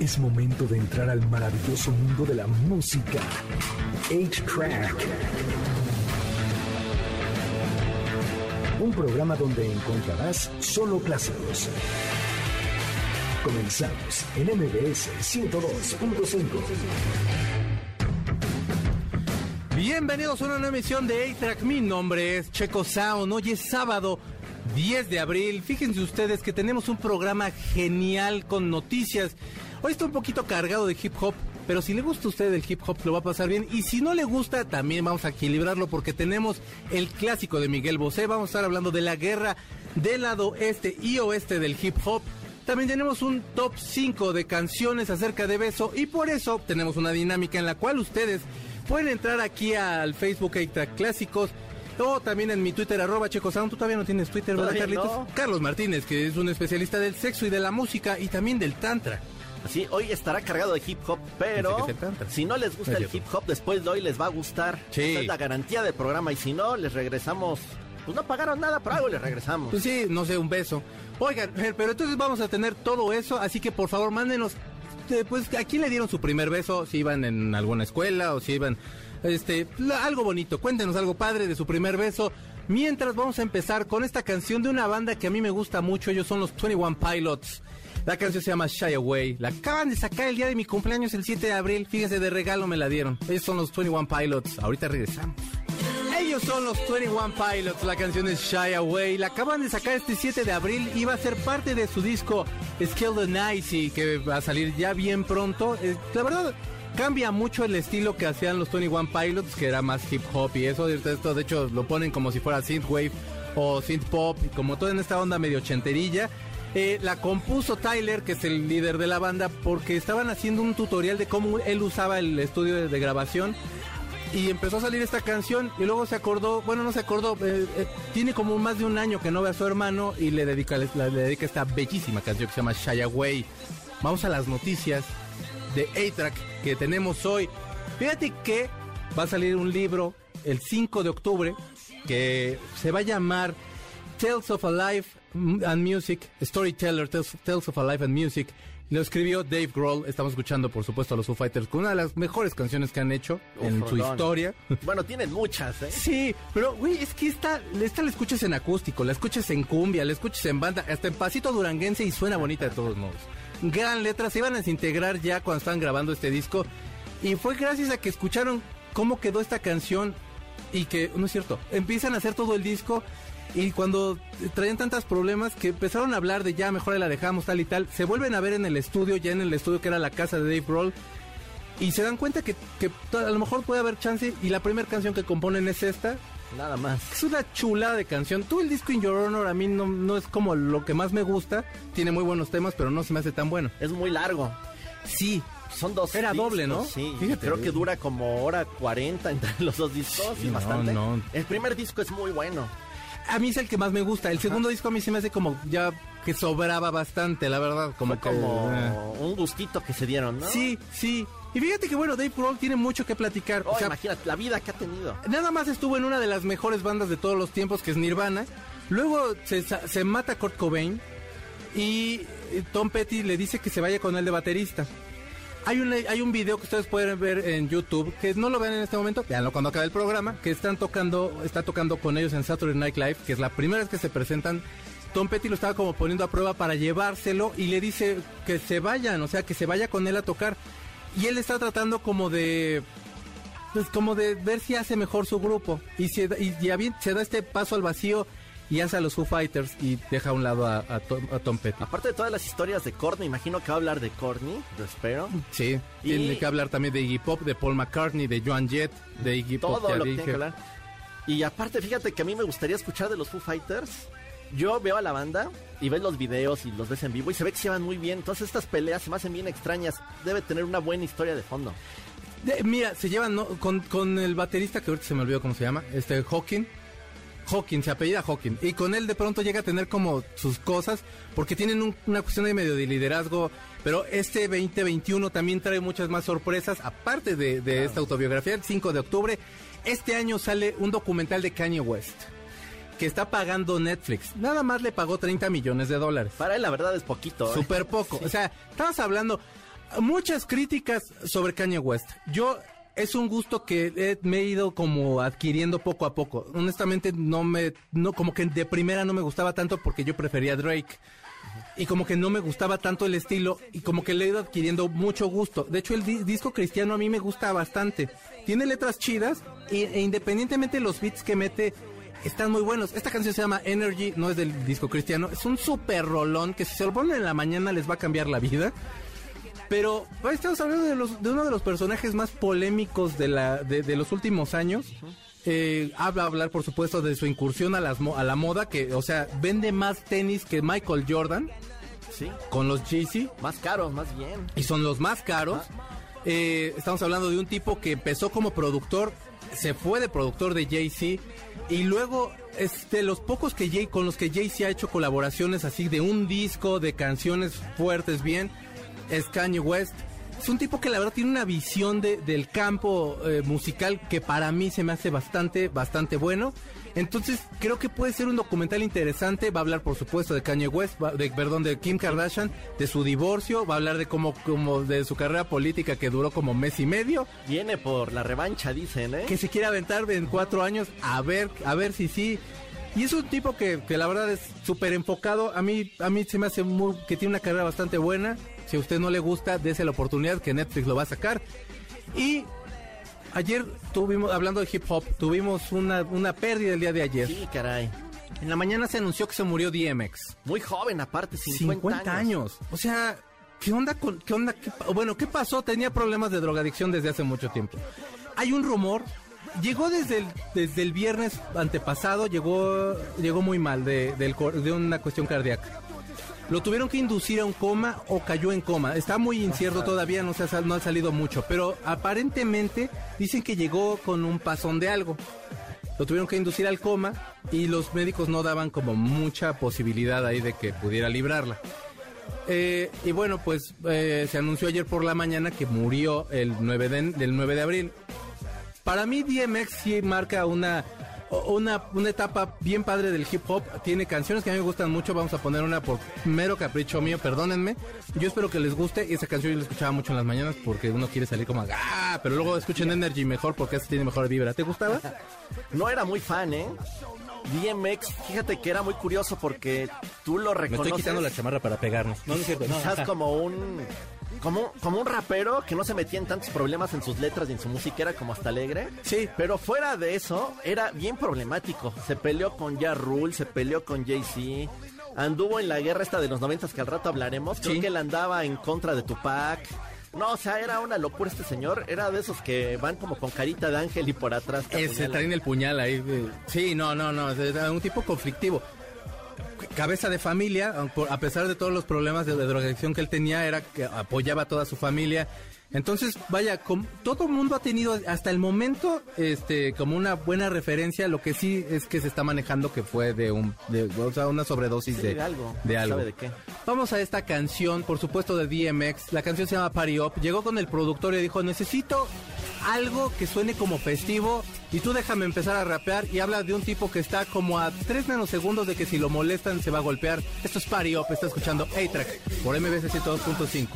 Es momento de entrar al maravilloso mundo de la música. 8-Track. Un programa donde encontrarás solo clásicos. Comenzamos en MBS 102.5. Bienvenidos a una nueva emisión de A-Track. Mi nombre es Checo Sound. Hoy es sábado 10 de abril. Fíjense ustedes que tenemos un programa genial con noticias. Hoy está un poquito cargado de hip hop, pero si le gusta a usted el hip hop lo va a pasar bien. Y si no le gusta, también vamos a equilibrarlo porque tenemos el clásico de Miguel Bosé. Vamos a estar hablando de la guerra del lado este y oeste del hip hop. También tenemos un top 5 de canciones acerca de beso y por eso tenemos una dinámica en la cual ustedes pueden entrar aquí al Facebook A-Track Clásicos o también en mi Twitter, arroba Checo Sound. Tú todavía no tienes Twitter, ¿verdad, Carlitos? no. Carlos Martínez, que es un especialista del sexo y de la música y también del tantra. Así, hoy estará cargado de hip hop, pero si no les gusta No el hip hop, después de hoy les va a gustar. Sí. Esa es la garantía del programa y si no, les regresamos. Pues no pagaron nada, pero algo les regresamos. Pues sí, no sé, un beso. Oigan, pero entonces vamos a tener todo eso, así que por favor mándenos, eh, pues, ¿a quién le dieron su primer beso? Si iban en alguna escuela o si iban, este, algo bonito. Cuéntenos algo padre de su primer beso. Mientras vamos a empezar con esta canción de una banda que a mí me gusta mucho, ellos son los 21 Pilots. La canción se llama Shy Away. La acaban de sacar el día de mi cumpleaños, el 7 de abril. Fíjese, de regalo me la dieron. Ellos son los 21 Pilots. Ahorita regresamos. Ellos son los 21 Pilots, la canción es Shy Away, la acaban de sacar este 7 de abril va a ser parte de su disco Skill the Nicey, que va a salir ya bien pronto. Eh, la verdad, cambia mucho el estilo que hacían los 21 Pilots, que era más hip hop y eso, esto de hecho lo ponen como si fuera synthwave o synth pop, como toda en esta onda medio ochenterilla. Eh, la compuso Tyler, que es el líder de la banda, porque estaban haciendo un tutorial de cómo él usaba el estudio de- grabación y empezó a salir esta canción y luego se acordó, bueno, no se acordó, eh, eh, tiene como más de un año que no ve a su hermano y le dedica, le, le dedica esta bellísima canción que se llama Shy Away. Vamos a las noticias de A-Track que tenemos hoy. Fíjate que va a salir un libro el 5 de octubre que se va a llamar Tales of a Life and Music, Storyteller, Tales, Tales of a Life and Music. Lo escribió Dave Grohl. Estamos escuchando, por supuesto, a los Foo Fighters con una de las mejores canciones que han hecho en su historia. Bueno, tienen muchas, ¿eh? Sí, pero güey, es que esta, esta la escuchas en acústico, la escuchas en cumbia, la escuchas en banda, hasta en pasito duranguense y suena bonita de todos modos. Gran letra, se iban a desintegrar ya cuando estaban grabando este disco y fue gracias a que escucharon cómo quedó esta canción y que, no es cierto, empiezan a hacer todo el disco y cuando traían tantos problemas que empezaron a hablar de ya mejor la dejamos tal y tal, se vuelven a ver en el estudio, ya en el estudio que era la casa de Dave Grohl y se dan cuenta que, que a lo mejor puede haber chance y la primera canción que componen es esta. Nada más. Es una chulada de canción. Tú el disco In Your Honor a mí no, no es como lo que más me gusta. Tiene muy buenos temas, pero no se me hace tan bueno. Es muy largo. Sí, Son dos Era discos, doble, ¿no? Sí, Fíjate. creo que dura como hora 40 entre los dos discos. Sí, no, bastante. no. El primer disco es muy bueno. A mí es el que más me gusta. El segundo disco a mí se me hace como ya que sobraba bastante, la verdad. Como Fue como eh. un gustito que se dieron, ¿no? Sí, sí. Y fíjate que bueno, Dave Grohl tiene mucho que platicar. Oh, o sea, imagínate la vida que ha tenido. Nada más estuvo en una de las mejores bandas de todos los tiempos, que es Nirvana. Luego se, se mata Kurt Cobain y eh, Tom Petty le dice que se vaya con él de baterista. Hay un, hay un video que ustedes pueden ver en YouTube, que no lo vean en este momento, veanlo cuando acabe el programa, que están tocando, está tocando con ellos en Saturday Night Live, que es la primera vez que se presentan. Tom Petty lo estaba como poniendo a prueba para llevárselo y le dice que se vayan, o sea, que se vaya con él a tocar. Y él está tratando como de pues como de ver si hace mejor su grupo y se, y bien, se da este paso al vacío y hace a los Foo Fighters y deja a un lado a, a Tom, a Tom Petty. Aparte de todas las historias de Courtney, imagino que va a hablar de Courtney, yo espero. Sí, Y- tiene que hablar también de Iggy Pop, de Paul McCartney, de Joan Jett, de Iggy Pop, Todo ya lo que tiene que hablar. Y aparte, fíjate que a mí me gustaría escuchar de los Foo Fighters. Yo veo a la banda y ves los videos y los ves en vivo y se ve que se van muy bien. Entonces estas peleas se me hacen bien extrañas. Debe tener una buena historia de fondo. De- mira, se llevan ¿no? con, con el baterista que ahorita se me olvidó cómo se llama, este Hawking. Hawking, se apellida Hawking. Y con él de pronto llega a tener como sus cosas, porque tienen un- una cuestión de medio de liderazgo. Pero este 2021 también trae muchas más sorpresas, aparte de, de esta autobiografía, el 5 de octubre. Este año sale un documental de Kanye West, que está pagando Netflix. Nada más le pagó 30 millones de dólares. Para él la verdad es poquito. ¿eh? Súper poco. O sea, estamos hablando. Muchas críticas sobre Kanye West. Yo es un gusto que he- me he ido como adquiriendo poco a poco. Honestamente no me no como que de primera no me gustaba tanto porque yo prefería Drake. Y como que no me gustaba tanto el estilo y como que le he ido adquiriendo mucho gusto. De hecho el di- disco cristiano a mí me gusta bastante. Tiene letras chidas y- e independientemente de los beats que mete están muy buenos. Esta canción se llama Energy, no es del disco cristiano. Es un super rolón que si se lo ponen en la mañana les va a cambiar la vida. Pero estamos hablando de, los, de uno de los personajes más polémicos de, la, de, de los últimos años. Eh, habla hablar, por supuesto, de su incursión a, las, a la moda, que, o sea, vende más tenis que Michael Jordan Sí. con los Yeezy Más caros, más bien. y son los más caros. Eh, estamos hablando de un tipo que empezó como productor, se fue de productor de Jay-Z y luego es de los pocos que Jay, con los que Jay-Z ha hecho colaboraciones así de un disco, de canciones fuertes bien, es Kanye West. Es un tipo que la verdad tiene una visión de- del campo eh, musical que para mí se me hace bastante, bastante bueno. Entonces creo que puede ser un documental interesante. Va a hablar, por supuesto, de Kanye West, va- de, perdón, de Kim Kardashian, de su divorcio. Va a hablar de cómo, como de su carrera política que duró como mes y medio. Viene por la revancha, dicen, ¿eh? Que se quiere aventar en cuatro años a ver, a ver si sí. Y es un tipo que, que la verdad es súper enfocado. A mí, a mí se me hace muy, que tiene una carrera bastante buena. Si a usted no le gusta, dése la oportunidad que Netflix lo va a sacar. Y ayer tuvimos, hablando de hip hop, tuvimos una, una pérdida el día de ayer. Sí, caray. En la mañana se anunció que se murió DMX. Muy joven, aparte, 50, 50 años. O sea, ¿qué onda con qué onda? qué bueno, ¿qué pasó? Tenía problemas de drogadicción desde hace mucho tiempo. Hay un rumor. Llegó desde el, desde el viernes antepasado, llegó, llegó muy mal de, del cor- de una cuestión cardíaca. Lo tuvieron que inducir a un coma o cayó en coma. Está muy incierto todavía, no, se ha, no salido mucho. Pero aparentemente dicen que llegó con un pasón de algo. Lo tuvieron que inducir al coma y los médicos no daban como mucha posibilidad ahí de que pudiera librarla. Eh, y bueno, pues eh, se anunció ayer por la mañana que murió el 9 de, del 9 de abril. Para mí DMX sí marca una, una, una etapa bien padre del hip hop. Tiene canciones que a mí me gustan mucho. Vamos a poner una por mero capricho mío, perdónenme. Yo espero que les guste. Y esa canción yo la escuchaba mucho en las mañanas porque uno quiere salir como ¡ah! Pero luego escuchen Energy mejor porque esa tiene mejor vibra. ¿Te gustaba? No era muy fan, ¿eh? DMX, fíjate que era muy curioso porque tú lo Me reconoces. estoy quitando la chamarra para pegarnos. No, no es cierto. no. Quizás como un como, como un rapero que no se metía en tantos problemas en sus letras y en su música, era como hasta alegre. Sí. Pero fuera de eso, era bien problemático. Se peleó con Ja Rule, se peleó con Jay-Z. Anduvo en la guerra esta de los noventas que al rato hablaremos. Creo Sí. que él andaba en contra de Tupac. No, o sea, era una locura este señor. Era de esos que van como con carita de ángel y por atrás. Ese traen el puñal ahí. Sí, no, no, no. Era un tipo conflictivo. Cabeza de familia, a pesar de todos los problemas de, de drogadicción que él tenía, era que apoyaba a toda su familia. Entonces, vaya, com- todo el mundo ha tenido hasta el momento este como una buena referencia. Lo que sí es que se está manejando que fue de un de, o sea, una sobredosis Sí, de, de algo. de ¿Sabe algo. de qué? Vamos a esta canción, por supuesto de DMX. La canción se llama Party Up. Llegó con el productor y dijo, necesito algo que suene como festivo y tú déjame empezar a rapear y habla de un tipo que está como a 3 nanosegundos de que si lo molestan se va a golpear. Esto es Party Up, está escuchando A-Track por MBC 102.5.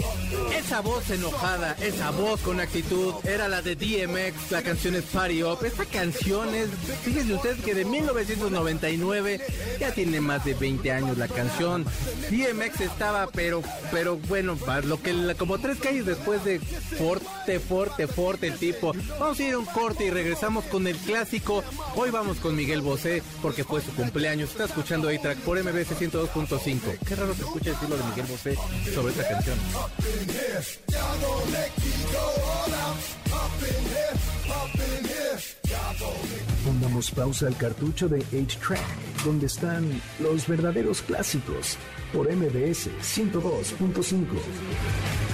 Esa voz enojada, esa voz con actitud era la de DMX, la canción es Party Up. Esta canción es, fíjese usted que de 1999 ya tiene más de 20 años la canción. DMX estaba, pero, pero bueno, lo que como tres calles después de Forte, Forte, Forte el tipo. Vamos a ir a un corte y regresamos con el clásico. Hoy vamos con Miguel Bosé porque fue su cumpleaños. Está escuchando A-Track por MBC 102.5. Qué raro se escucha decirlo de Miguel Bosé sobre esta canción. Pongamos pausa al cartucho de 8-Track, donde están los verdaderos clásicos, por MBS 102.5.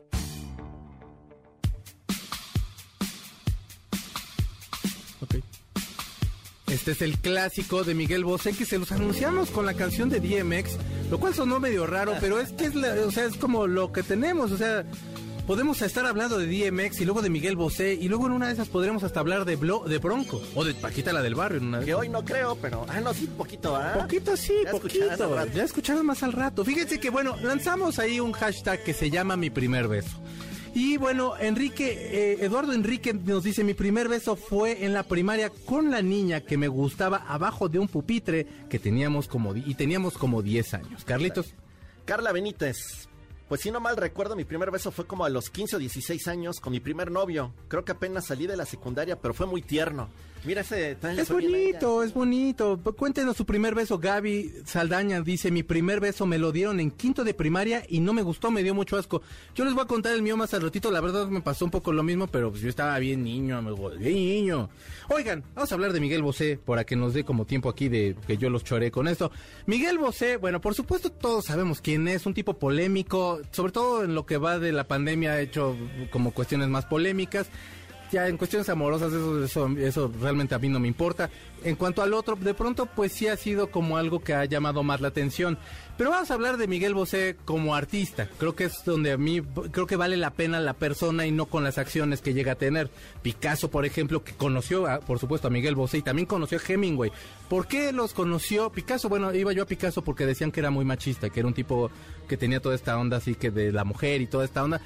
Este es el clásico de Miguel Bosé que se los anunciamos con la canción de DMX, lo cual sonó medio raro, pero es que es, la- o sea, es como lo que tenemos, o sea, podemos estar hablando de DMX y luego de Miguel Bosé y luego en una de esas podremos hasta hablar de, Blo- de Bronco o de Paquita la del barrio. en una de Que hoy no creo, pero. Ah, no, sí, poquito, ¿ah? Poquito sí, Ya poquito. Ya escucharon más al rato. Fíjense que bueno, lanzamos ahí un hashtag que se llama mi primer beso. Y bueno, Enrique, eh, Eduardo Enrique nos dice, mi primer beso fue en la primaria con la niña que me gustaba abajo de un pupitre que teníamos como, y teníamos como 10 años. Carlitos. Carla Benítez. Pues si no mal recuerdo, mi primer beso fue como a los 15 o 16 años con mi primer novio. Creo que apenas salí de la secundaria, pero fue muy tierno. Mira ese... Es bonito, es bonito. Cuéntenos su primer beso. Gaby Saldaña dice, mi primer beso me lo dieron en quinto de primaria y no me gustó, me dio mucho asco. Yo les voy a contar el mío más al ratito. La verdad me pasó un poco lo mismo, pero pues yo estaba bien niño, amigo, bien niño. Oigan, vamos a hablar de Miguel Bosé para que nos dé como tiempo aquí de que yo los choré con esto. Miguel Bosé, bueno, por supuesto todos sabemos quién es, un tipo polémico, sobre todo en lo que va de la pandemia ha hecho como cuestiones más polémicas. Ya en cuestiones amorosas eso, eso, eso realmente a mí no me importa. En cuanto al otro, de pronto pues sí ha sido como algo que ha llamado más la atención. Pero vamos a hablar de Miguel Bosé como artista. Creo que es donde a mí creo que vale la pena la persona y no con las acciones que llega a tener. Picasso, por ejemplo, que conoció, a- por supuesto, a Miguel Bosé y también conoció a Hemingway. ¿Por qué los conoció? Picasso, bueno, iba yo a Picasso porque decían que era muy machista, que era un tipo que tenía toda esta onda así que de la mujer y toda esta onda.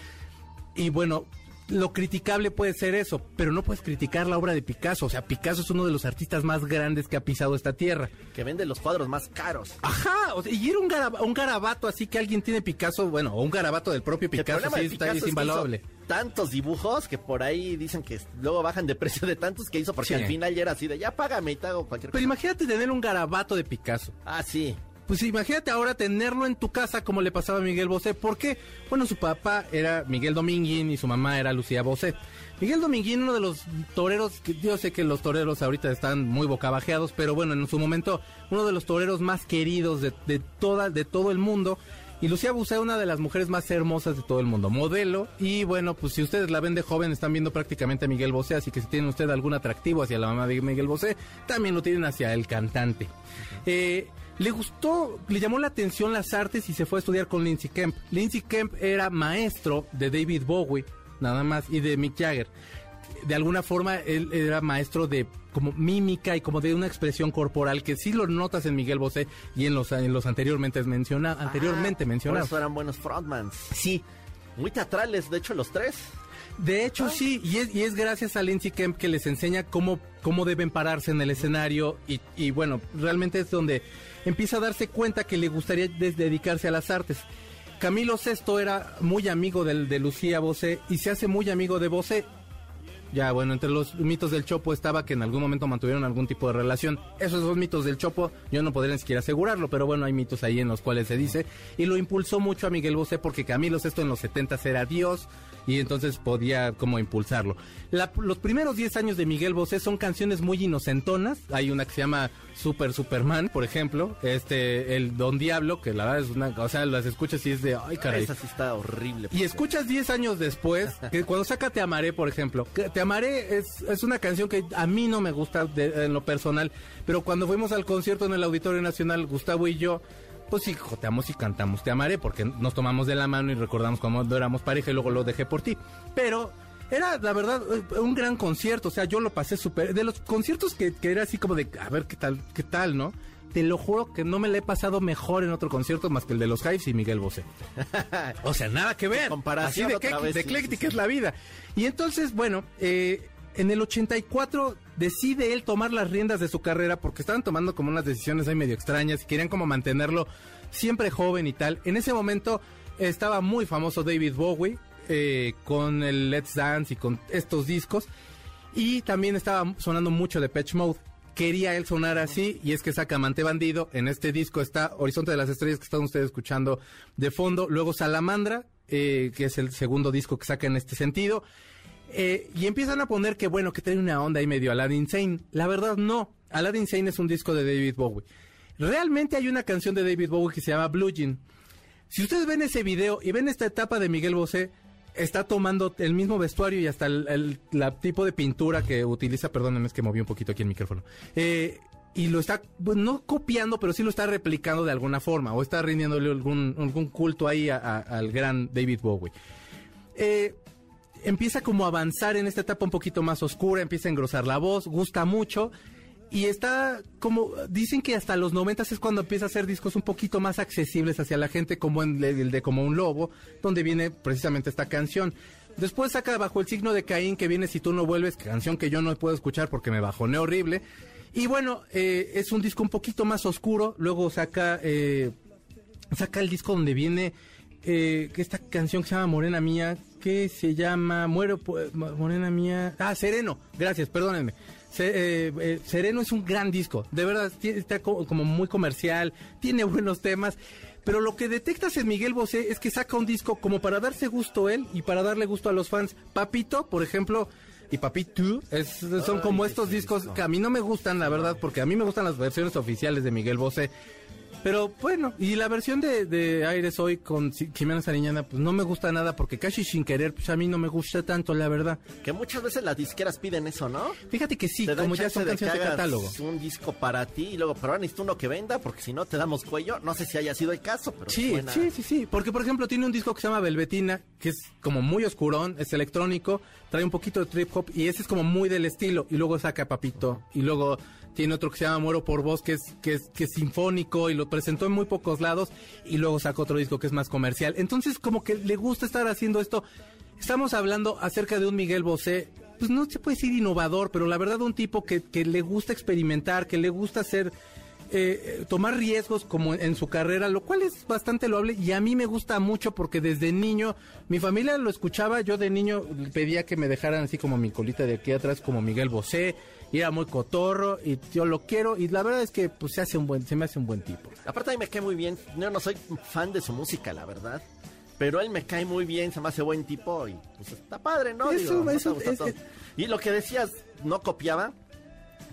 Y bueno, lo criticable puede ser eso, pero no puedes criticar la obra de Picasso. O sea, Picasso es uno de los artistas más grandes que ha pisado esta tierra. Que vende los cuadros más caros. Ajá, o sea, y era un, garab- un garabato así que alguien tiene Picasso, bueno, o un garabato del propio Picasso, sí, de Picasso es invaluable. hizo tantos dibujos que por ahí dicen que luego bajan de precio de tantos que hizo porque Sí. al final ya era así de ya págame y te hago cualquier Pero cosa. imagínate tener un garabato de Picasso. Ah, sí. Pues imagínate ahora tenerlo en tu casa como le pasaba a Miguel Bosé. ¿Por qué? Bueno, su papá era Miguel Dominguín y su mamá era Lucía Bosé. Miguel Dominguín, uno de los toreros, yo sé que los toreros ahorita están muy bocabajeados, pero bueno, en su momento, uno de los toreros más queridos de, de toda, de todo el mundo. Y Lucía Bosé, una de las mujeres más hermosas de todo el mundo, modelo. Y bueno, pues si ustedes la ven de joven, están viendo prácticamente a Miguel Bosé. Así que si tienen usted algún atractivo hacia la mamá de Miguel Bosé, también lo tienen hacia el cantante. Eh, le gustó, le llamó la atención las artes y se fue a estudiar con Lindsay Kemp. Lindsay Kemp era maestro de David Bowie, nada más, y de Mick Jagger. De alguna forma, él era maestro de como mímica y como de una expresión corporal que sí lo notas en Miguel Bosé y en los, en los anteriormente, menciona, anteriormente Ah, mencionados. Por eso eran buenos frontmans. Sí, Muy teatrales, de hecho, los tres. De hecho, sí, y es, y es gracias a Lindsay Kemp que les enseña cómo, cómo deben pararse en el escenario y, y bueno, realmente es donde empieza a darse cuenta que le gustaría dedicarse a las artes. Camilo Sesto era muy amigo del, de Lucía Bosé y se hace muy amigo de Bosé. Ya, bueno, entre los mitos del Chopo estaba que en algún momento mantuvieron algún tipo de relación. Esos dos mitos del Chopo, yo no podría ni siquiera asegurarlo, pero bueno, hay mitos ahí en los cuales se dice. Y lo impulsó mucho a Miguel Bosé porque Camilo Sesto en los 70 era Dios y entonces podía como impulsarlo. La- los primeros 10 años de Miguel Bosé son canciones muy inocentonas. Hay una que se llama Super Superman, por ejemplo. Este, el Don Diablo, que la verdad es una, o sea, las escuchas y es de, ay caray. Esa sí está horrible. Y escuchas 10 años después, que cuando saca Te Amaré, por ejemplo, que Te Amaré es, es una canción que a mí no me gusta de- en lo personal, pero cuando fuimos al concierto en el Auditorio Nacional, Gustavo y yo, pues sí, joteamos y cantamos Te Amaré, porque nos tomamos de la mano y recordamos cuando éramos pareja y luego lo dejé por ti. Pero era, la verdad, un gran concierto, o sea, yo lo pasé súper... De los conciertos que, que era así como de, a ver qué tal, qué tal, ¿no? Te lo juro que no me la he pasado mejor en otro concierto más que el de los Hives y Miguel Bosé. O sea, nada que ver. comparación Así de, que- vez, de sí, sí. es la vida. Y entonces, bueno, eh, en el 84 decide él tomar las riendas de su carrera porque estaban tomando como unas decisiones ahí medio extrañas y querían como mantenerlo siempre joven y tal. En ese momento estaba muy famoso David Bowie eh, con el Let's Dance y con estos discos. Y también estaba sonando mucho de Patch Mode. Quería él sonar así y es que saca Amante Bandido. En este disco está Horizonte de las Estrellas que están ustedes escuchando de fondo. Luego Salamandra, eh, que es el segundo disco que saca en este sentido. Eh, y empiezan a poner que bueno, que tiene una onda ahí medio Aladdin Sane. La verdad no. Aladdin Sane es un disco de David Bowie. Realmente hay una canción de David Bowie que se llama Blue Jean. Si ustedes ven ese video y ven esta etapa de Miguel Bosé, está tomando el mismo vestuario y hasta el, tipo de pintura que utiliza, perdónenme, es que moví un poquito aquí el micrófono. Eh, y lo está, pues, no copiando, pero sí lo está replicando de alguna forma, o está rindiéndole algún, algún culto ahí al gran David Bowie. Eh, empieza como a avanzar en esta etapa un poquito más oscura, empieza a engrosar la voz, gusta mucho. Y está como, dicen que hasta los 90 es cuando empieza a hacer discos un poquito más accesibles hacia la gente, como en el el de Como un Lobo, donde viene precisamente esta canción. Después saca Bajo el signo de Caín, que viene Si tú no vuelves, canción que yo no puedo escuchar porque me bajoné horrible. Y bueno, eh, es un disco un poquito más oscuro. Luego saca, eh, saca el disco donde viene eh, que esta canción que se llama Morena Mía, que se llama Muero, por- Morena Mía. Ah, Sereno, gracias, perdónenme. Se- eh, eh, Sereno es un gran disco, de verdad, está co- como muy comercial, tiene buenos temas. Pero lo que detectas en Miguel Bosé es que saca un disco como para darse gusto él y para darle gusto a los fans. Papito, por ejemplo, y Papito, es, son como estos discos que a mí no me gustan, la verdad, porque a mí me gustan las versiones oficiales de Miguel Bosé. Pero bueno, y la versión de, de Aires hoy con Jimena Sariñana, pues no me gusta nada porque casi sin querer, pues a mí no me gusta tanto, la verdad. Que muchas veces las disqueras piden eso, ¿no? Fíjate que sí, como ya son de canciones de hagas catálogo. un disco para ti y luego, pero ahora necesito uno que venda porque si no te damos cuello. No sé si haya sido el caso, pero Sí, suena- sí, sí, sí. Porque, por ejemplo, tiene un disco que se llama Velvetina, que es como muy oscurón, es electrónico, trae un poquito de trip hop y ese es como muy del estilo. Y luego saca Papito. Y luego tiene otro que se llama Muero por Vos, que es, que es, que es sinfónico y lo presentó en muy pocos lados. Y luego saca otro disco que es más comercial. Entonces, como que le gusta estar haciendo esto. Estamos hablando acerca de un Miguel Bosé. Pues no se puede decir innovador, pero la verdad un tipo que, que le gusta experimentar, que le gusta hacer eh, eh, tomar riesgos como en, su carrera, lo cual es bastante loable y a mí me gusta mucho porque desde niño, mi familia lo escuchaba, yo de niño pedía que me dejaran así como mi colita de aquí atrás como Miguel Bosé, y era muy cotorro y yo lo quiero y la verdad es que pues se hace un buen, se me hace un buen tipo. Aparte a mí me cae muy bien. Yo no soy fan de su música, la verdad. Pero él me cae muy bien, se me hace buen tipo y pues está padre, ¿no? Eso, Digo, eso, es- es- Y lo que decías, no copiaba,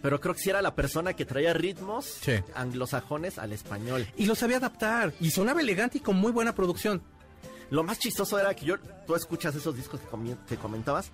pero creo que sí era la persona que traía ritmos Sí. anglosajones al español. Y lo sabía adaptar y sonaba elegante y con muy buena producción. Lo más chistoso era que yo, tú escuchas esos discos que comentabas,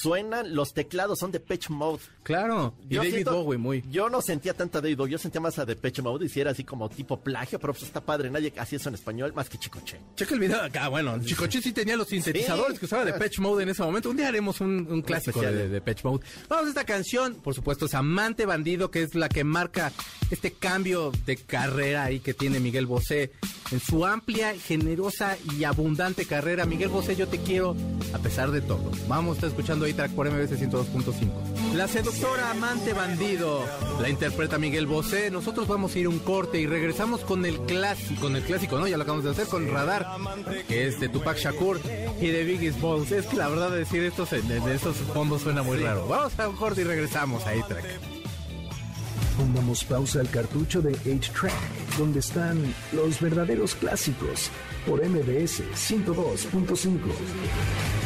suenan, los teclados son de Pitch Mode. Claro, y Yo David siento- Bowie muy. Yo no sentía tanta David Bowie, yo sentía más a Depeche Mode y si era así como tipo plagio, pero pues está padre, nadie hacía eso en español más que Chicoche. Checa el video acá, bueno, Chicoche sí tenía los sintetizadores Sí. que usaba de Patch Mode en ese momento. Un día haremos un, un clásico de, de Patch Mode. Vamos a esta canción, por supuesto, es Amante Bandido, que es la que marca este cambio de carrera ahí que tiene Miguel Bosé. En su amplia, generosa y abundante carrera, Miguel Bosé, yo te quiero a pesar de todo. Vamos a estar escuchando track por MBC 102.5. La seductora Amante Bandido la interpreta Miguel Bosé. Nosotros vamos a ir a un corte y regresamos con el clásico, con el clásico, ¿no? Ya lo acabamos de hacer con Radar, que es de Tupac Shakur y de Biggie Smalls. Es que la verdad decir esto en, en esos fondos suena muy raro. Vamos a un corte y regresamos ahí, track. Pongamos pausa al cartucho de 8-Track, donde están los verdaderos clásicos, por MBS 102.5.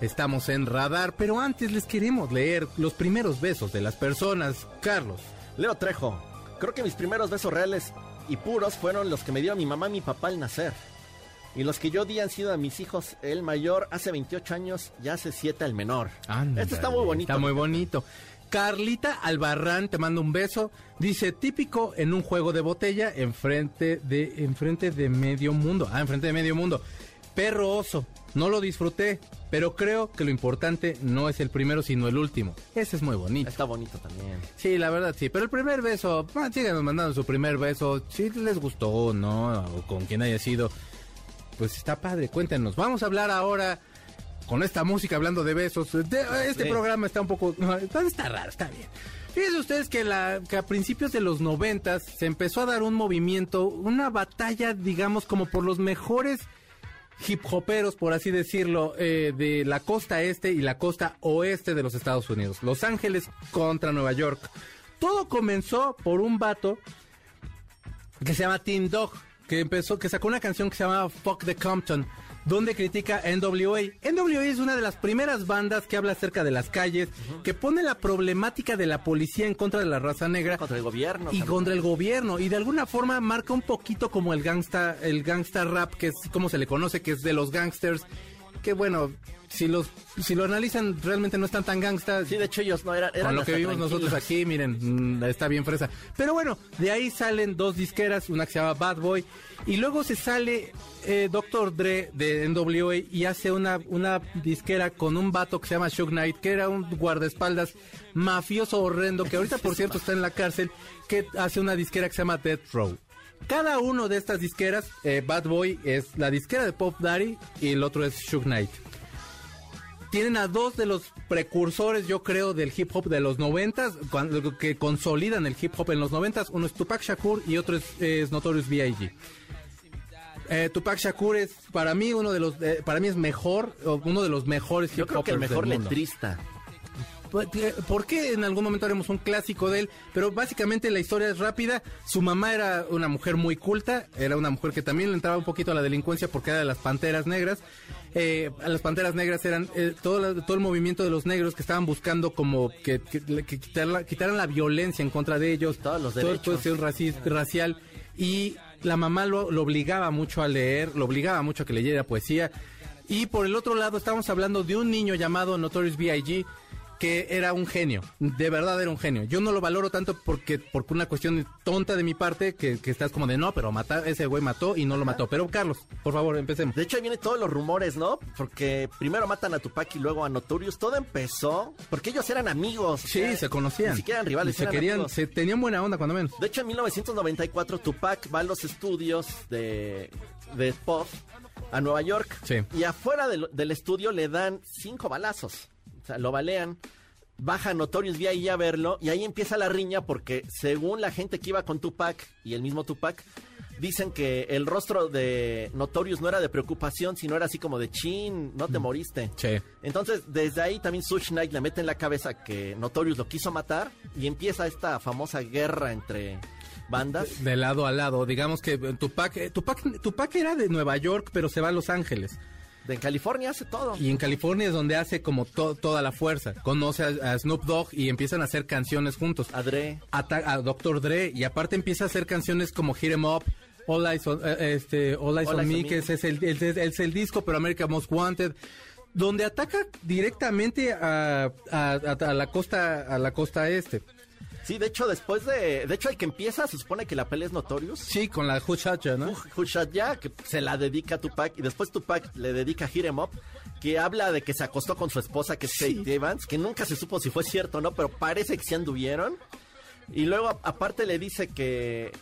Estamos en radar, pero antes les queremos leer los primeros besos de las personas. Carlos. Leo Trejo, creo que mis primeros besos reales y puros fueron los que me dio mi mamá y mi papá al nacer. Y los que yo di han sido a mis hijos, el mayor hace 28 años y hace 7 el menor. Ándale, Esto está muy bonito. Está muy bonito. Carlita Albarrán te manda un beso. Dice, típico en un juego de botella enfrente de, enfrente de medio mundo. Ah, enfrente de medio mundo. Perro oso. No lo disfruté, pero creo que lo importante no es el primero, sino el último. Ese es muy bonito. Está bonito también. Sí, la verdad sí. Pero el primer beso, ah, síganos mandando su primer beso. Si les gustó o no, o con quien haya sido, pues está padre. Cuéntenos. Vamos a hablar ahora con esta música hablando de besos. De- este Sí. programa está un poco. está raro, está bien. Fíjense ustedes que, la, que a principios de los noventas se empezó a dar un movimiento, una batalla, digamos, como por los mejores hip hoperos, por así decirlo, eh, de la costa este y la costa oeste de los Estados Unidos. Los Ángeles contra Nueva York. Todo comenzó por un vato que se llama Tim Dog, que empezó, que sacó una canción que se llama Fuck the Compton, donde critica NWA. NWA es una de las primeras bandas que habla acerca de las calles, que pone la problemática de la policía en contra de la raza negra Contra el gobierno. y también. contra el gobierno y de alguna forma marca un poquito como el gangsta el gangsta rap que es como se le conoce que es de los gangsters que bueno si los si lo analizan realmente no están tan gangsta Sí, de hecho ellos no eran... eran con lo que vimos nosotros aquí, miren, mm, está bien fresa. Pero bueno, de ahí salen dos disqueras, una que se llama Bad Boy, y luego se sale eh, Dr. Dre de NWA y hace una, una disquera con un vato que se llama Shug Knight, que era un guardaespaldas mafioso horrendo, que ahorita por cierto está en la cárcel, que hace una disquera que se llama Death Row. Cada uno de estas disqueras, eh, Bad Boy es la disquera de Pop Daddy y el otro es Shug Knight tienen a dos de los precursores, yo creo, del hip hop de los noventas, que consolidan el hip hop en los noventas. Uno es Tupac Shakur y otro es, es Notorious B.I.G. Eh, Tupac Shakur es para mí uno de los, eh, para mí es mejor, uno de los mejores hip Yo creo que el mejor letrista. Pues, eh, ¿Por qué en algún momento haremos un clásico de él? Pero básicamente la historia es rápida. Su mamá era una mujer muy culta, era una mujer que también le entraba un poquito a la delincuencia porque era de las panteras negras. Eh, las panteras negras eran eh, todo, la- todo el movimiento de los negros que estaban buscando como que, que, que quitar la- quitaran la violencia en contra de ellos, Todos los todo el derechos. cuestión raci- racial. Y la mamá lo, lo obligaba mucho a leer, lo obligaba mucho a que leyera poesía. Y por el otro lado, estamos hablando de un niño llamado Notorious B.I.G., que era un genio, de verdad era un genio. Yo no lo valoro tanto porque, porque una cuestión tonta de mi parte, que, que estás como de no, pero matar, ese güey mató y no lo mató. Pero Carlos, por favor, empecemos. De hecho, ahí vienen todos los rumores, ¿no? Porque primero matan a Tupac y luego a Notorious. Todo empezó porque ellos eran amigos. o Sí, sea, se conocían. Ni siquiera eran rivales, Y se eran querían, amigos. se tenían buena onda cuando menos. De hecho, en 1994 Tupac va a los estudios de, de a Nueva York. Sí. Y afuera del, del estudio le dan cinco balazos. O sea, lo balean. Baja Notorious V.I.G. a verlo y ahí empieza la riña porque según la gente que iba con Tupac y el mismo Tupac, dicen que el rostro de Notorious no era de preocupación, sino era así como de chin, no te moriste. Sí. Entonces, desde ahí también Suge Knight le mete en la cabeza que Notorious lo quiso matar y empieza esta famosa guerra entre bandas. De lado a lado. Digamos que Tupac, eh, Tupac, Tupac era de Nueva York, pero se va a Los Ángeles. De California hace todo. Y en California es donde hace como to- toda la fuerza. Conoce a, a Snoop Dogg y empiezan a hacer canciones juntos. Adre. Ata- a Dr. Dre y aparte empieza a hacer canciones como Hit 'em Up, All Eyes on, eh, este, All Eyes All on Eyes Me, on Me. que es el, es el disco, pero America Most Wanted, donde ataca directamente a, a- a- a la costa a la costa este. Sí, de hecho, después de. De hecho, el que empieza se supone que la pelea es Notorious. Sí, con la Huchacha, ¿no? Hushad ya, que se la dedica a Tupac. Y después Tupac le dedica a Hit 'em Up, que habla de que se acostó con su esposa, que es Faith Evans, que nunca se supo si fue cierto o no, pero parece que sí anduvieron. Y luego, a- aparte, le dice que.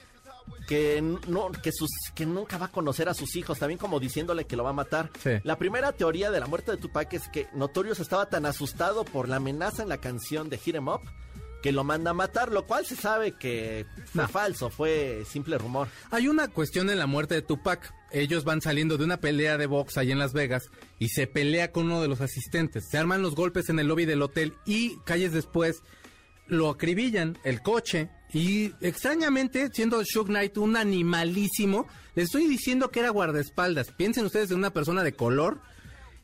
Que, no, que, sus, que nunca va a conocer a sus hijos, también como diciéndole que lo va a matar. Sí. La primera teoría de la muerte de Tupac es que Notorious estaba tan asustado por la amenaza en la canción de Hit 'em Up que lo manda a matar, lo cual se sabe que fue No. falso, fue simple rumor. Hay una cuestión en la muerte de Tupac. Ellos van saliendo de una pelea de box ahí en Las Vegas y se pelea con uno de los asistentes. Se arman los golpes en el lobby del hotel y calles después lo acribillan el coche y extrañamente, siendo Shug Knight un animalísimo, les estoy diciendo que era guardaespaldas. Piensen ustedes en una persona de color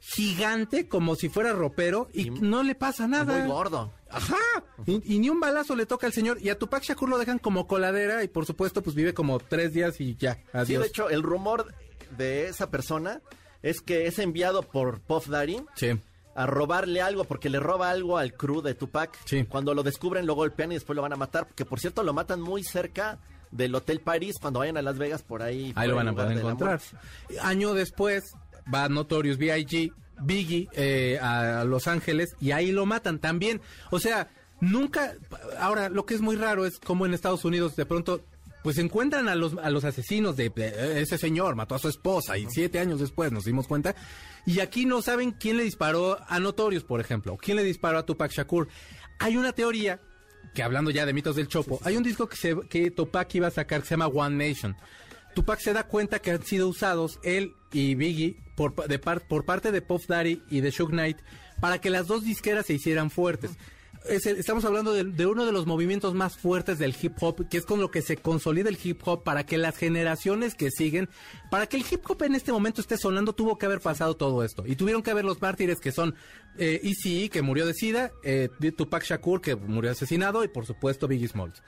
gigante como si fuera ropero y, Y- no le pasa nada. Muy gordo. Ajá. Y, y ni un balazo le toca al señor. Y a Tupac Shakur lo dejan como coladera y por supuesto pues vive como tres días y ya. Sí, Adiós. de hecho, el rumor de esa persona es que es enviado por Puff Daddy Sí. a robarle algo porque le roba algo al crew de Tupac. Sí. Cuando lo descubren, lo golpean y después lo van a matar. Que por cierto, lo matan muy cerca del Hotel París. Cuando vayan a Las Vegas, por ahí. Ahí lo van a poder encontrar. Año después va Notorious B.I.G., Biggie eh, a Los Ángeles y ahí lo matan también. O sea, nunca... Ahora, lo que es muy raro es como en Estados Unidos de pronto... Pues encuentran a los, a los asesinos de, de ese señor, mató a su esposa y siete años después nos dimos cuenta. Y aquí no saben quién le disparó a Notorious, por ejemplo, o quién le disparó a Tupac Shakur. Hay una teoría que hablando ya de mitos del Chopo, hay un disco que, se, que Tupac iba a sacar que se llama One Nation. Tupac se da cuenta que han sido usados él, y Biggie por, de par- por parte de Puff Daddy y de Suge Knight para que las dos disqueras se hicieran fuertes. Estamos hablando de, uno de los movimientos más fuertes del hip hop, que es con lo que se consolida el hip hop para que las generaciones que siguen, para que el hip hop en este momento esté sonando, tuvo que haber pasado todo esto. Y tuvieron que haber los mártires que son eh, ECE, que murió de SIDA, eh, Tupac Shakur, que murió asesinado, y por supuesto Biggie Smalls.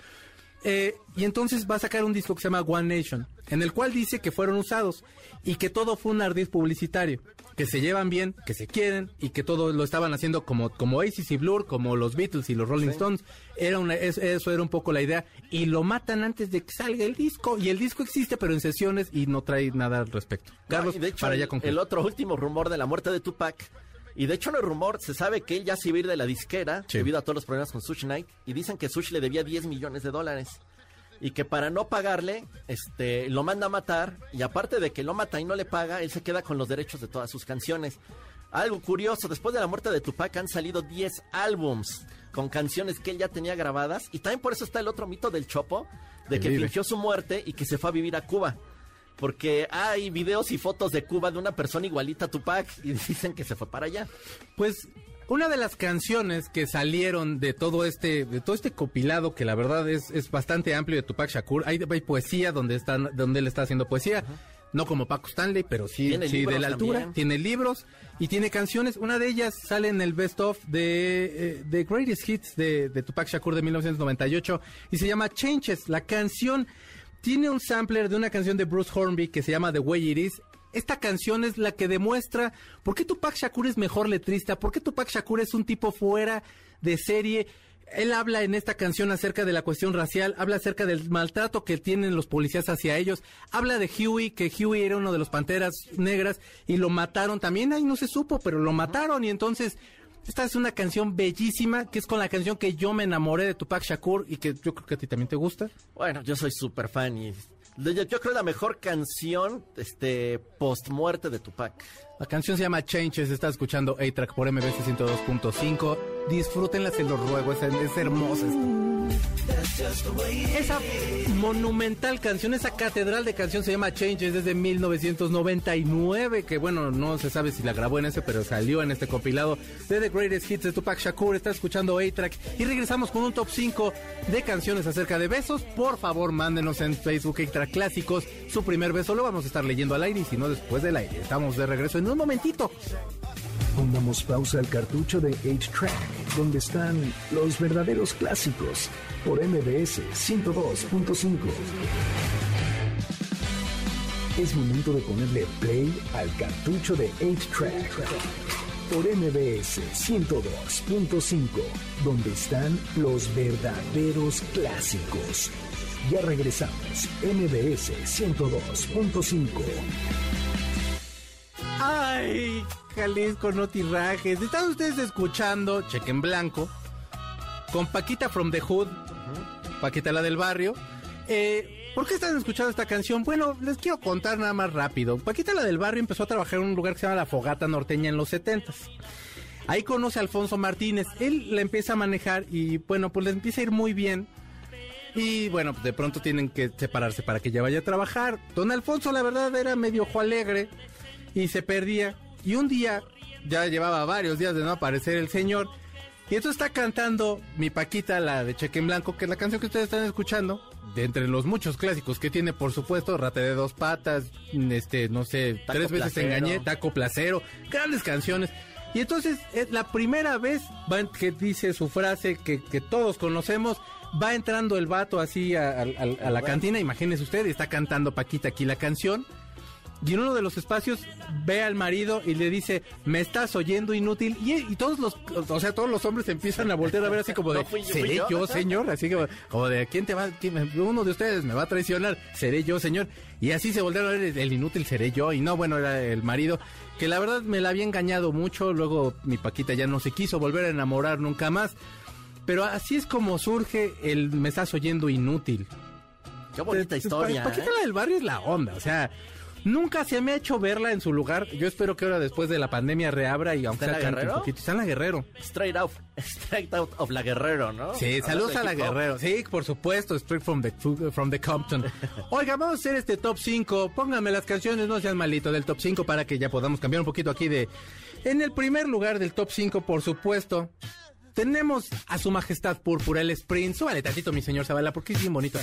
Eh, y entonces va a sacar un disco que se llama One Nation, en el cual dice que fueron usados y que todo fue un ardid publicitario, que se llevan bien, que se quieren y que todo lo estaban haciendo como, como Oasis y Blur, como los Beatles y los Rolling Stones. Era una, es- eso era un poco la idea. Y lo matan antes de que salga el disco. Y el disco existe, pero en sesiones y no trae nada al respecto. Carlos, No, de hecho, para el, ya concluir. el otro último rumor de la muerte de Tupac. Y de hecho no es rumor, se sabe que él ya se iba a ir de la disquera Sí. debido a todos los problemas con Sush Knight. Y dicen que Sush le debía 10 millones de dólares. Y que para no pagarle, este, lo manda a matar. Y aparte de que lo mata y no le paga, él se queda con los derechos de todas sus canciones. Algo curioso, después de la muerte de Tupac han salido 10 álbums con canciones que él ya tenía grabadas. Y también por eso está el otro mito del Chopo, de Que fingió su muerte y que se fue a vivir a Cuba. Porque hay videos y fotos de Cuba de una persona igualita a Tupac y dicen que se fue para allá. Pues una de las canciones que salieron de todo este, de todo este compilado, que la verdad es, es bastante amplio de Tupac Shakur, hay, hay poesía donde están, donde él está haciendo poesía. No como Paco Stanley, pero sí, sí de la altura. también. Tiene libros y tiene canciones. Una de ellas sale en el Best of de, eh, de Greatest Hits de, de Tupac Shakur de 1998 y se llama Changes. La canción tiene un sampler de una canción de Bruce Hornby que se llama The Way It Is. Esta canción es la que demuestra por qué Tupac Shakur es mejor letrista, por qué Tupac Shakur es un tipo fuera de serie. Él habla en esta canción acerca de la cuestión racial, habla acerca del maltrato que tienen los policías hacia ellos, habla de Huey, que Huey era uno de los panteras negras y lo mataron también, ahí no se supo, pero lo mataron y entonces esta es una canción bellísima, que es con la canción que yo me enamoré de Tupac Shakur y que yo creo que a ti también te gusta. Bueno, yo soy súper fan y yo, yo creo la mejor canción este post muerte de Tupac. La canción se llama Changes, está escuchando A-Track por MBC 102.5. Disfrútenla, se los ruego, es, es hermosa. Esa monumental canción, esa catedral de canción se llama Changes desde 1999, que bueno, no se sabe si la grabó en ese, pero salió en este compilado de The Greatest Hits de Tupac Shakur. Está escuchando A-Track y regresamos con un top 5 de canciones acerca de besos. Por favor, mándenos en Facebook A-Track Clásicos su primer beso. Lo vamos a estar leyendo al aire y si no, después del aire. Estamos de regreso en un momentito. Pongamos pausa al cartucho de 8-Track, donde están los verdaderos clásicos, por MBS 102.5. Es momento de ponerle play al cartucho de 8-Track, por MBS 102.5, donde están los verdaderos clásicos. Ya regresamos, MBS 102.5. Ay, Jalisco, no tirajes. Están ustedes escuchando Cheque en Blanco con Paquita from the Hood, Paquita la del barrio. Eh, ¿Por qué están escuchando esta canción? Bueno, les quiero contar nada más rápido. Paquita la del barrio empezó a trabajar en un lugar que se llama La Fogata Norteña en los 70 Ahí conoce a Alfonso Martínez. Él la empieza a manejar y bueno, pues le empieza a ir muy bien. Y bueno, de pronto tienen que separarse para que ella vaya a trabajar. Don Alfonso, la verdad, era medio ojo alegre y se perdía. Y un día, ya llevaba varios días de no aparecer el señor. Y entonces está cantando mi Paquita, la de Cheque en Blanco, que es la canción que ustedes están escuchando. De entre los muchos clásicos que tiene, por supuesto, Rate de dos patas, este, no sé, Taco tres veces Placero. engañé, Taco Placero, grandes canciones. Y entonces es la primera vez que dice su frase que, que todos conocemos. Va entrando el vato así a, a- a- a la cantina, imagínese usted, y está cantando Paquita aquí la canción. Y en uno de los espacios ve al marido y le dice, me estás oyendo inútil. Y, y todos los, o sea, todos los hombres empiezan a voltear a ver así como de, No yo, ¿seré yo?" yo, señor? Así como, como de, ¿quién te va, quién- uno de ustedes me va a traicionar? ¿Seré yo, señor? Y así se voltearon a ver, el inútil seré yo. Y no, bueno, era el marido, que la verdad me la había engañado mucho. Luego mi Paquita ya no se quiso volver a enamorar nunca más. Pero así es como surge el me estás oyendo inútil. Qué bonita Pues, historia. Pa- Paquita ¿eh? la del barrio es la onda, o sea, Nunca se me ha hecho verla en su lugar. Yo espero que ahora después de la pandemia reabra y aunque ¿Está en sea cante un Guerrero? poquito. Está en la Guerrero. Straight out, straight out of la Guerrero, ¿no? Sí, saludos a la. Guerrero. Sí, por supuesto, straight from the, from the Compton. Oiga, vamos a hacer este top 5. Pónganme las canciones, no sean malitos, del top 5 para que ya podamos cambiar un poquito aquí de... En el primer lugar del top 5, por supuesto, tenemos a su majestad púrpura, el sprint. Súbale tantito, mi señor Zavala, porque es bien bonito.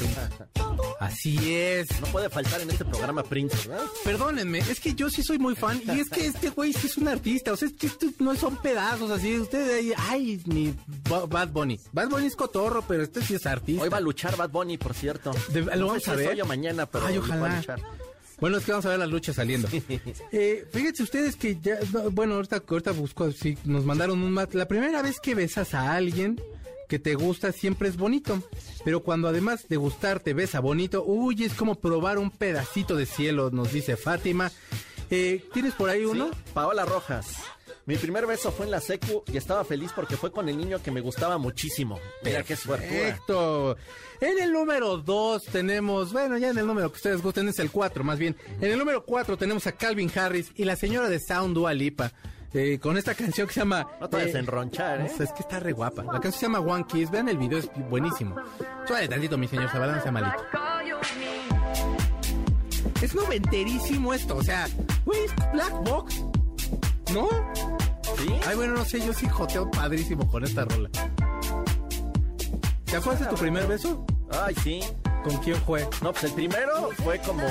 Así es. No puede faltar en este programa Prince, ¿verdad? Perdónenme, es que yo sí soy muy fan y es que este güey sí es un artista, o sea, es que no son pedazos así, ustedes ay, mi Ba- Bad Bunny. Bad Bunny es cotorro, pero este sí es artista. Hoy va a luchar Bad Bunny, por cierto. De- lo No vamos sé a es ver. hoy o mañana, pero Ay, hoy va a ojalá. luchar. Bueno, es que vamos a ver las luchas saliendo. Eh, fíjense ustedes que ya, no, bueno, ahorita, ahorita busco, sí, nos mandaron un mat. La primera vez que besas a alguien que te gusta siempre es bonito, pero cuando además de gustarte besa bonito, uy, es como probar un pedacito de cielo, nos dice Fátima. Eh, ¿Tienes por ahí uno? Sí, Paola Rojas. Mi primer beso fue en la secu y estaba feliz porque fue con el niño que me gustaba muchísimo. Mira qué suertuda. Perfecto. En el número 2 tenemos, bueno, ya en el número que ustedes gusten es el 4 más bien. En el número 4 tenemos a Calvin Harris y la señora de Sound Dua Lipa. eh, con esta canción que se llama... No te eh, enronchar, ¿eh? es que está re guapa. La canción se llama One Kiss. Vean el video, es buenísimo. Suave tantito, mi señor Zabalán, sea malito. Es noventerísimo esto, o sea, güey, Black Box. ¿No? ¿Sí? Ay, bueno, no sé, yo sí joteo padrísimo con esta rola. ¿Te acuerdas de tu primer beso? Ay, sí. ¿Con quién fue? No, pues el primero fue como...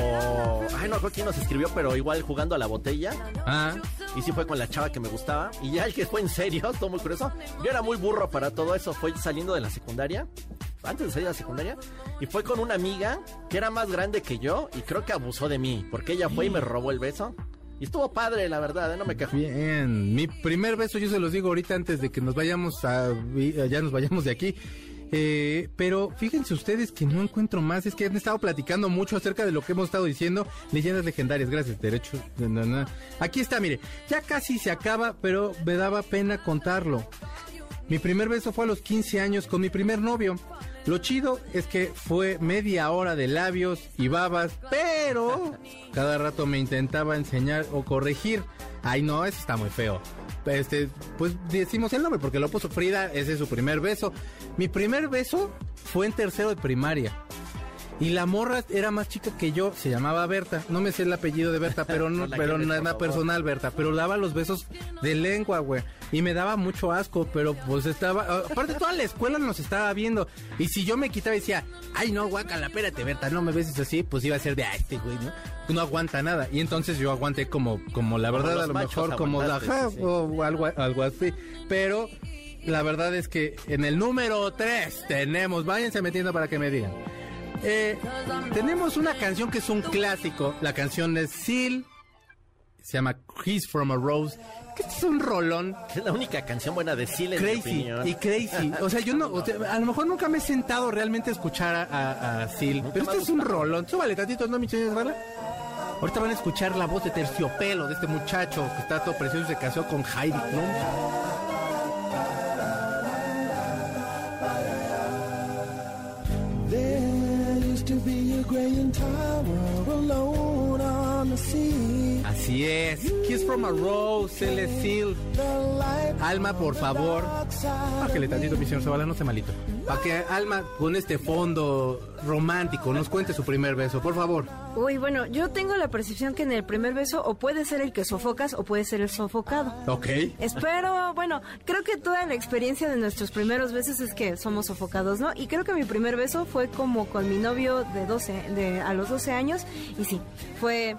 Ay, no recuerdo quién nos escribió, pero igual jugando a la botella. Ah, Y sí fue con la chava que me gustaba. Y ya el que fue en serio, todo muy curioso. Yo era muy burro para todo eso. Fue saliendo de la secundaria. Antes de salir de la secundaria. Y fue con una amiga que era más grande que yo. Y creo que abusó de mí. Porque ella fue y me robó el beso. Estuvo padre, la verdad, ¿eh? no me quejo. bien. Mi primer beso, yo se los digo ahorita antes de que nos vayamos a... Ya nos vayamos de aquí. Eh, pero fíjense ustedes que no encuentro más. Es que han estado platicando mucho acerca de lo que hemos estado diciendo. Leyendas legendarias, gracias, derecho. Aquí está, mire. Ya casi se acaba, pero me daba pena contarlo. Mi primer beso fue a los 15 años con mi primer novio. Lo chido es que fue media hora de labios y babas, pero cada rato me intentaba enseñar o corregir. Ay, no, eso está muy feo. Este, pues decimos el nombre porque lo puso Frida, ese es su primer beso. Mi primer beso fue en tercero de primaria. Y la morra era más chica que yo, se llamaba Berta. No me sé el apellido de Berta, pero no, No la pero nada favor. personal, Berta. Pero daba los besos de lengua, güey. Y me daba mucho asco, pero pues estaba. Aparte, toda la escuela nos estaba viendo. Y si yo me quitaba y decía, ay, no, guácala, espérate, Berta, no me beses así, pues iba a ser de, ah, este güey, ¿no? No aguanta nada. Y entonces yo aguanté como, como la Como verdad, los a lo mejor, como, sí, sí. o algo, algo así. Pero la verdad es que en el número 3 tenemos, váyanse metiendo para que me digan. Eh, tenemos una canción que es un clásico. La canción es Seal. Se llama Kiss from a Rose. Que este es un rolón Es la única canción buena de Seal, en mi crazy y crazy. O sea, yo no, o sea, a lo mejor nunca me he sentado realmente a escuchar a, a, a Seal. Pero este es un rolón. Súbale tantito, ¿no, mi Bala? Ahorita van a escuchar la voz de terciopelo de este muchacho que está todo precioso y se casó con Heidi Klum. From a Rose, light Alma, por favor. Bájale tantito, mi señor Zavala, no se malito. Para que Alma, con este fondo romántico, nos cuente su primer beso, por favor. Uy, bueno, yo tengo la percepción que en el primer beso o puede ser el que sofocas o puede ser el sofocado. Ok. Espero, bueno, creo que toda la experiencia de nuestros primeros besos es que somos sofocados, ¿no? Y creo que mi primer beso fue como con mi novio de 12, de, a los 12 años, y sí, fue...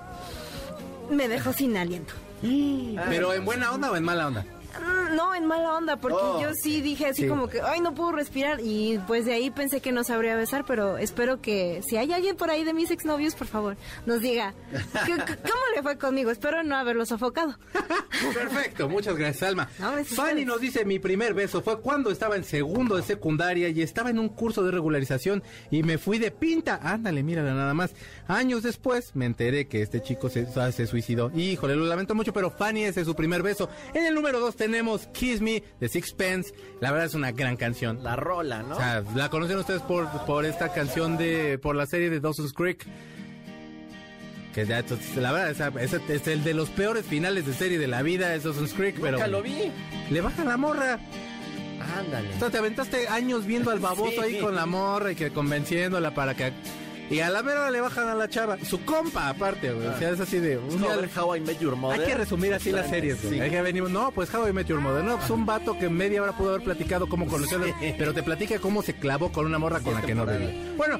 me dejó sin aliento. Pero en buena onda o en mala onda. Mm, No, en mala onda, porque Oh. yo sí dije así Sí. como que, ay, no puedo respirar. Y pues de ahí pensé que no sabría besar, pero espero que si hay alguien por ahí de mis exnovios, por favor, nos diga, ¿qué- qué- ¿cómo le fue conmigo? Espero no haberlo sofocado. Perfecto, muchas gracias, Alma. No, gracias a Fanny nos dice, mi primer beso fue cuando estaba en segundo de secundaria y estaba en un curso de regularización y me fui de pinta. Ándale, mírala nada más. Años después me enteré que este chico se, ah, se suicidó. Híjole, lo lamento mucho, pero Fanny ese es su primer beso. En el número dos tenemos Kiss Me de Sixpence. La verdad es una gran canción. La rola, ¿no? O sea, la conocen ustedes por, por esta canción de, por la serie de Dawson's Creek. Que ya, la verdad, esa- es el de los peores finales de serie de la vida, esos son Creek, pero Nunca lo vi. le bajan la morra. Ándale. O sea, te aventaste años viendo al baboso Sí. ahí con la morra y que convenciéndola para que... Y a la mera le bajan a la chava. Su compa, aparte, güey. O sea, es así de... Un día- How I Met Your Mother. Hay que resumir así las series, güey. Sí. Hay que venimos, no, pues How I Met Your Mother. No, pues un vato que media hora pudo haber platicado cómo conoció, a Sí. pero te platica cómo se clavó con una morra con la que no vive. Bueno,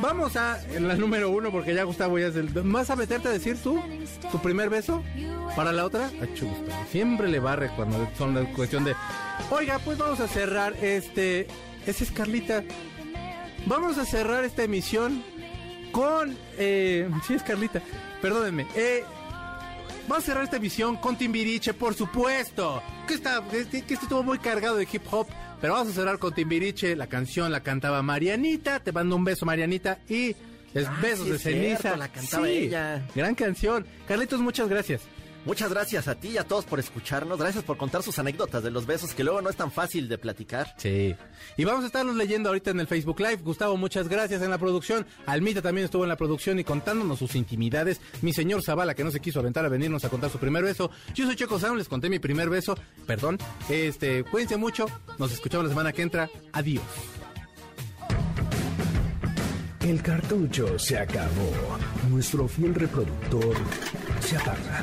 vamos a en la número uno porque ya Gustavo ya es el... ¿Vas a meterte a decir tú tu primer beso para la otra? Chu, Gustavo, Siempre le barre cuando son la cuestión de... Oiga, pues vamos a cerrar este... Esa es Carlita. Vamos a cerrar esta emisión con... Eh, sí, es Carlita. Perdónenme. Eh, Vamos a cerrar esta emisión con Timbiriche, por supuesto. Que está, que, que este estuvo muy cargado de hip hop. Pero vamos a cerrar con Timbiriche. La canción la cantaba Marianita. Te mando un beso, Marianita. Y es Ah, besos sí de es cierto, ceniza. la cantaba ella. Gran canción. Carlitos, muchas gracias. Muchas gracias a ti y a todos por escucharnos. Gracias por contar sus anécdotas de los besos, que luego no es tan fácil de platicar. Sí. Y vamos a estarlos leyendo ahorita en el Facebook Live. Gustavo, muchas gracias en la producción. Almita también estuvo en la producción y contándonos sus intimidades. Mi señor Zavala, que no se quiso aventar a venirnos a contar su primer beso. Yo soy Checo Sound, les conté mi primer beso. Perdón. Este, cuídense mucho. Nos escuchamos la semana que entra. Adiós. El cartucho se acabó. Nuestro fiel reproductor se apaga.